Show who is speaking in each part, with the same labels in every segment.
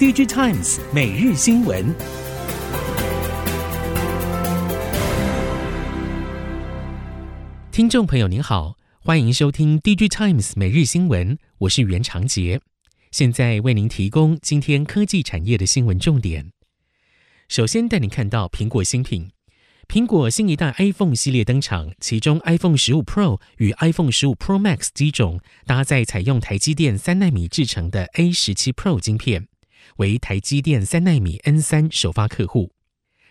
Speaker 1: DG Times 每日新闻，听众朋友您好，欢迎收听 DG Times 每日新闻，我是袁长杰，现在为您提供今天科技产业的新闻重点。首先带您看到苹果新品。苹果新一代 iPhone 系列登场，其中 iPhone 十五 Pro 与 iPhone 十五 Pro Max 机种搭载采用台积电三纳米制成的 A 十七 Pro 晶片，为台积电三纳米 N 三首发客户。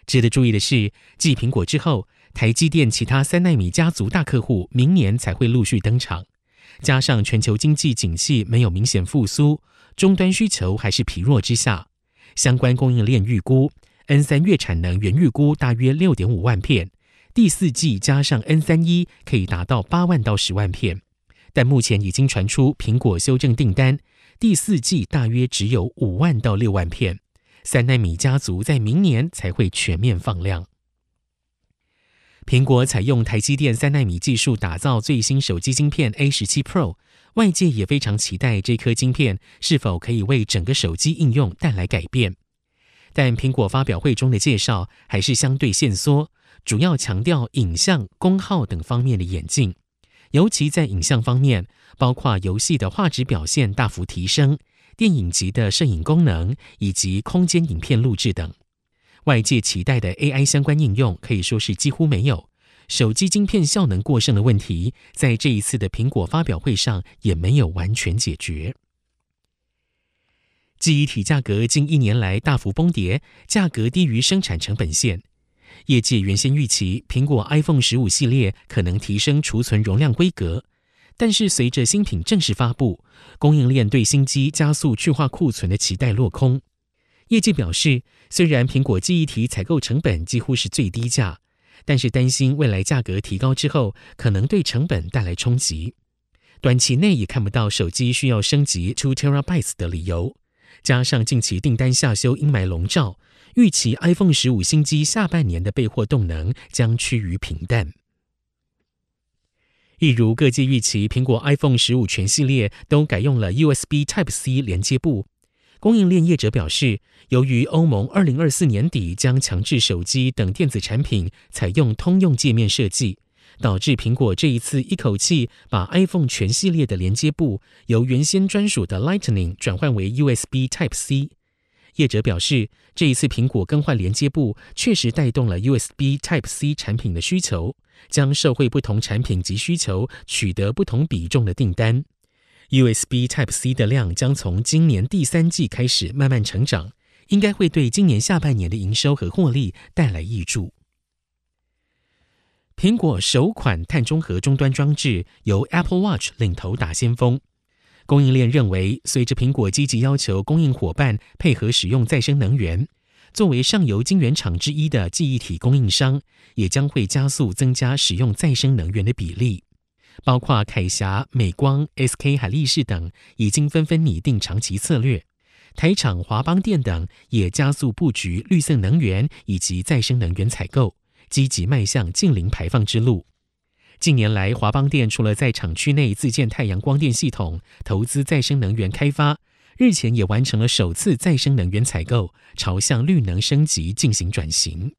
Speaker 1: 值得注意的是，继苹果之后，台积电其他三纳米家族大客户明年才会陆续登场。加上全球经济景气没有明显复苏，终端需求还是疲弱之下，相关供应链预估。N 三月产能原预估大约六点五万片，第四季加上 N 三一可以达到八万到十万片，但目前已经传出苹果修正订单，第四季大约只有五万到六万片。三纳米家族在明年才会全面放量。苹果采用台积电三纳米技术打造最新手机晶片 A 十七 Pro，外界也非常期待这颗晶片是否可以为整个手机应用带来改变。但苹果发表会中的介绍还是相对限缩，主要强调影像、功耗等方面的演进，尤其在影像方面，包括游戏的画质表现大幅提升、电影级的摄影功能以及空间影片录制等。外界期待的 AI 相关应用可以说是几乎没有，手机晶片效能过剩的问题，在这一次的苹果发表会上也没有完全解决。记忆体价格近一年来大幅崩跌，价格低于生产成本线。业界原先预期苹果 iPhone 十五系列可能提升储存容量规格，但是随着新品正式发布，供应链对新机加速去化库存的期待落空。业界表示，虽然苹果记忆体采购成本几乎是最低价，但是担心未来价格提高之后，可能对成本带来冲击。短期内也看不到手机需要升级 to Terabytes 的理由。加上近期订单下修阴霾笼罩，预期 iPhone 十五新机下半年的备货动能将趋于平淡。一如各界预期，苹果 iPhone 十五全系列都改用了 USB Type C 连接部。供应链业者表示，由于欧盟二零二四年底将强制手机等电子产品采用通用界面设计。导致苹果这一次一口气把 iPhone 全系列的连接部由原先专属的 Lightning 转换为 USB Type C。业者表示，这一次苹果更换连接部确实带动了 USB Type C 产品的需求，将社会不同产品及需求取得不同比重的订单。USB Type C 的量将从今年第三季开始慢慢成长，应该会对今年下半年的营收和获利带来挹注。苹果首款碳中和终端装置由 Apple Watch 领头打先锋，供应链认为，随着苹果积极要求供应伙伴配合使用再生能源，作为上游晶圆厂之一的记忆体供应商，也将会加速增加使用再生能源的比例。包括凯霞、美光、SK 海力士等已经纷纷拟定长期策略，台厂华邦电等也加速布局绿色能源以及再生能源采购。积极迈向净零排放之路。近年来，华邦电除了在厂区内自建太阳光电系统，投资再生能源开发，日前也完成了首次再生能源采购，朝向绿能升级进行转型。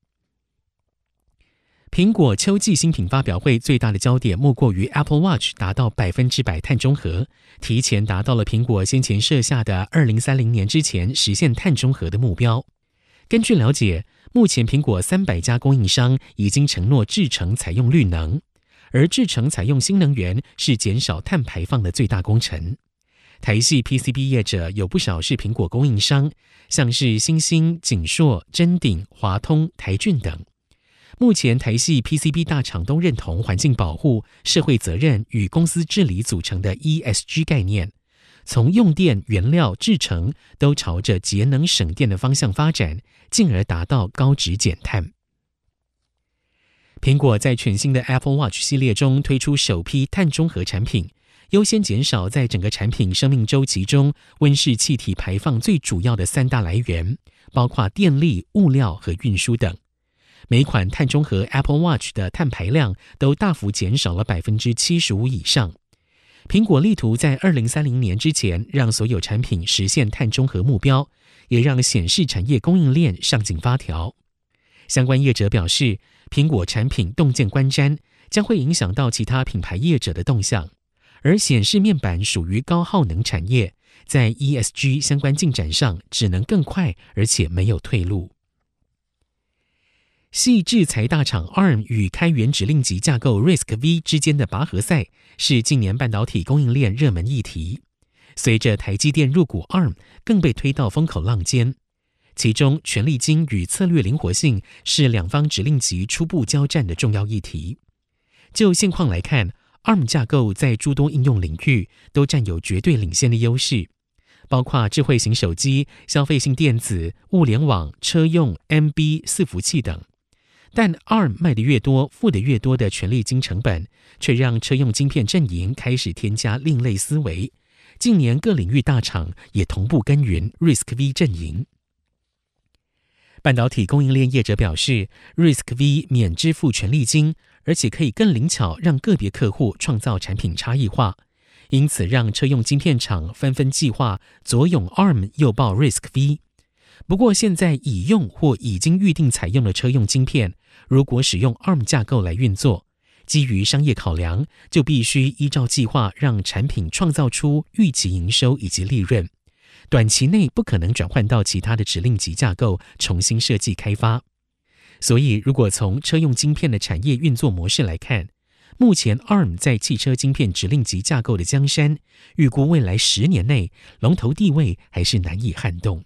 Speaker 1: 苹果秋季新品发表会最大的焦点莫过于 Apple Watch 达到百分之百碳中和，提前达到了苹果先前设下的二零三零年之前实现碳中和的目标。根据了解，目前苹果三百家供应商已经承诺制成采用绿能，而制成采用新能源是减少碳排放的最大功臣。台系 PCB 业者有不少是苹果供应商，像是新兴、景硕、臻鼎、华通、台俊等。目前台系 PCB 大厂都认同环境保护、社会责任与公司治理组成的 ESG 概念。从用电、原料、制成都朝着节能省电的方向发展，进而达到高值减碳。苹果在全新的 Apple Watch 系列中推出首批碳中和产品，优先减少在整个产品生命周期中温室气体排放最主要的三大来源，包括电力、物料和运输等。每款碳中和 Apple Watch 的碳排量都大幅减少了百分之七十五以上。苹果力图在二零三零年之前让所有产品实现碳中和目标，也让显示产业供应链上紧发条。相关业者表示，苹果产品洞见观瞻，将会影响到其他品牌业者的动向。而显示面板属于高耗能产业，在 ESG 相关进展上只能更快，而且没有退路。系制裁大厂 ARM 与开源指令集架构 RISC-V 之间的拔河赛，是近年半导体供应链热门议题。随着台积电入股 ARM，更被推到风口浪尖。其中，权力金与策略灵活性是两方指令集初步交战的重要议题。就现况来看，ARM 架构在诸多应用领域都占有绝对领先的优势，包括智慧型手机、消费性电子、物联网、车用、MB 伺服器等。但 ARM 卖得越多，付得越多的权利金成本，却让车用晶片阵营开始添加另类思维。近年各领域大厂也同步耕耘 RISC-V 阵营。半导体供应链业者表示，RISC-V 免支付权利金，而且可以更灵巧让个别客户创造产品差异化，因此让车用晶片厂纷纷计划左拥 ARM 右抱 RISC-V。不过，现在已用或已经预定采用的车用晶片，如果使用 ARM 架构来运作，基于商业考量，就必须依照计划让产品创造出预期营收以及利润。短期内不可能转换到其他的指令集架构重新设计开发。所以，如果从车用晶片的产业运作模式来看，目前 ARM 在汽车晶片指令集架构的江山，预估未来十年内龙头地位还是难以撼动。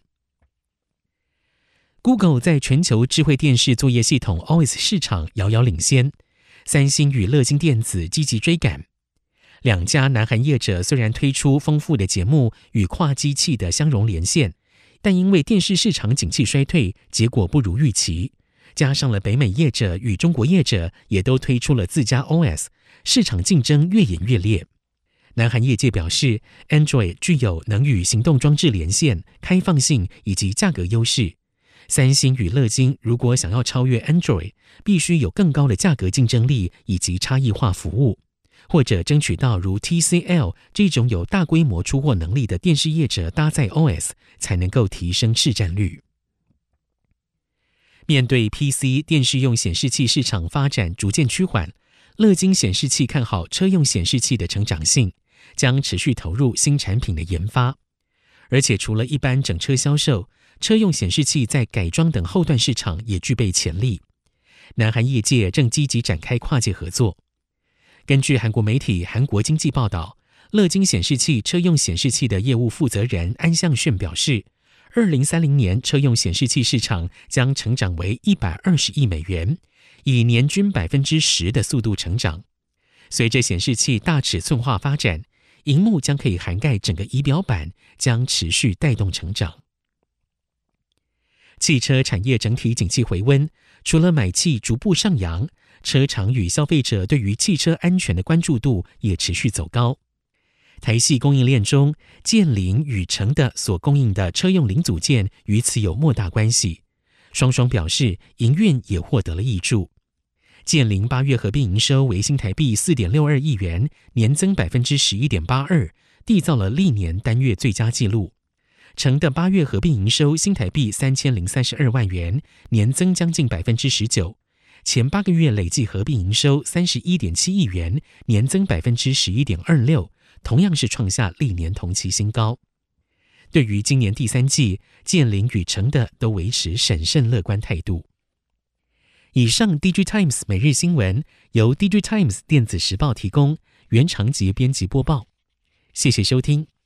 Speaker 1: Google 在全球智慧电视作业系统 OS 市场遥遥领先，三星与乐金电子积极追赶。两家南韩业者虽然推出丰富的节目与跨机器的相容连线，但因为电视市场景气衰退，结果不如预期。加上了北美业者与中国业者也都推出了自家 OS，市场竞争越演越烈。南韩业界表示，Android 具有能与行动装置连线、开放性以及价格优势。三星与乐金如果想要超越 Android，必须有更高的价格竞争力以及差异化服务，或者争取到如 TCL 这种有大规模出货能力的电视业者搭载 OS，才能够提升市占率。面对 PC 电视用显示器市场发展逐渐趋缓，乐金显示器看好车用显示器的成长性，将持续投入新产品的研发，而且除了一般整车销售。车用显示器在改装等后段市场也具备潜力，南韩业界正积极展开跨界合作。根据韩国媒体《韩国经济》报道，乐金显示器车用显示器的业务负责人安相炫表示，二零三零年车用显示器市场将成长为一百二十亿美元，以年均百分之十的速度成长。随着显示器大尺寸化发展，荧幕将可以涵盖整个仪表板，将持续带动成长。汽车产业整体景气回温，除了买气逐步上扬，车厂与消费者对于汽车安全的关注度也持续走高。台系供应链中，建凌与成的所供应的车用零组件与此有莫大关系，双双表示营运也获得了挹注。建凌八月合并营收为新台币四点六二亿元，年增百分之十一点八二，缔造了历年单月最佳纪录。成的八月合并营收新台币三千零三十二万元，年增将近百分之十九。前八个月累计合并营收三十一点七亿元，年增百分之十一点二六，同样是创下历年同期新高。对于今年第三季，建林与成德都维持审慎乐观态度。以上，DigiTimes 每日新闻由 DigiTimes 电子时报提供，原长节编辑播报。谢谢收听。